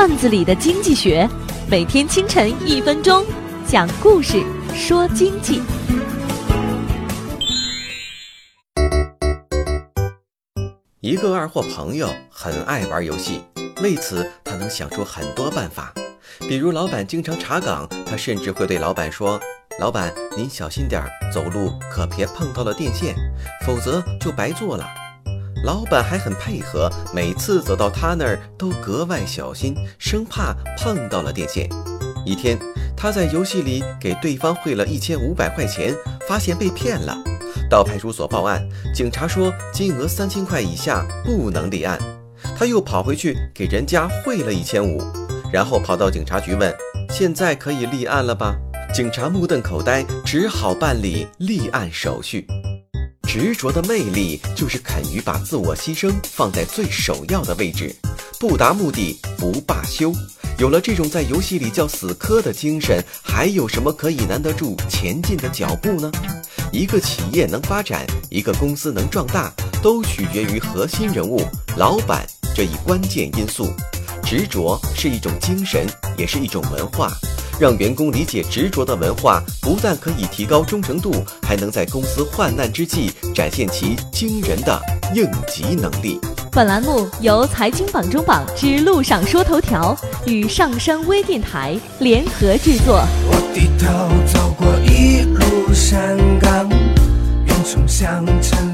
段子里的经济学，每天清晨一分钟，讲故事说经济。一个二货朋友很爱玩游戏，为此他能想出很多办法。比如老板经常查岗，他甚至会对老板说：“老板，您小心点儿，走路可别碰到了电线，否则就白做了。”老板还很配合，每次走到他那儿都格外小心，生怕碰到了电线。一天，他在游戏里给对方汇了一千五百块钱，发现被骗了，到派出所报案。警察说金额三千块以下不能立案。他又跑回去给人家汇了一千五，然后跑到警察局问：“现在可以立案了吧？”警察目瞪口呆，只好办理立案手续。执着的魅力就是肯于把自我牺牲放在最首要的位置，不达目的不罢休。有了这种在游戏里叫死磕的精神，还有什么可以难得住前进的脚步呢？一个企业能发展，一个公司能壮大，都取决于核心人物——老板这一关键因素。执着是一种精神，也是一种文化。让员工理解执着的文化，不但可以提高忠诚度，还能在公司患难之际展现其惊人的应急能力。本栏目由财经榜中榜之路上说头条与上升微电台联合制作。我低头走过一路山岗，远冲向沉沦已久的沧桑。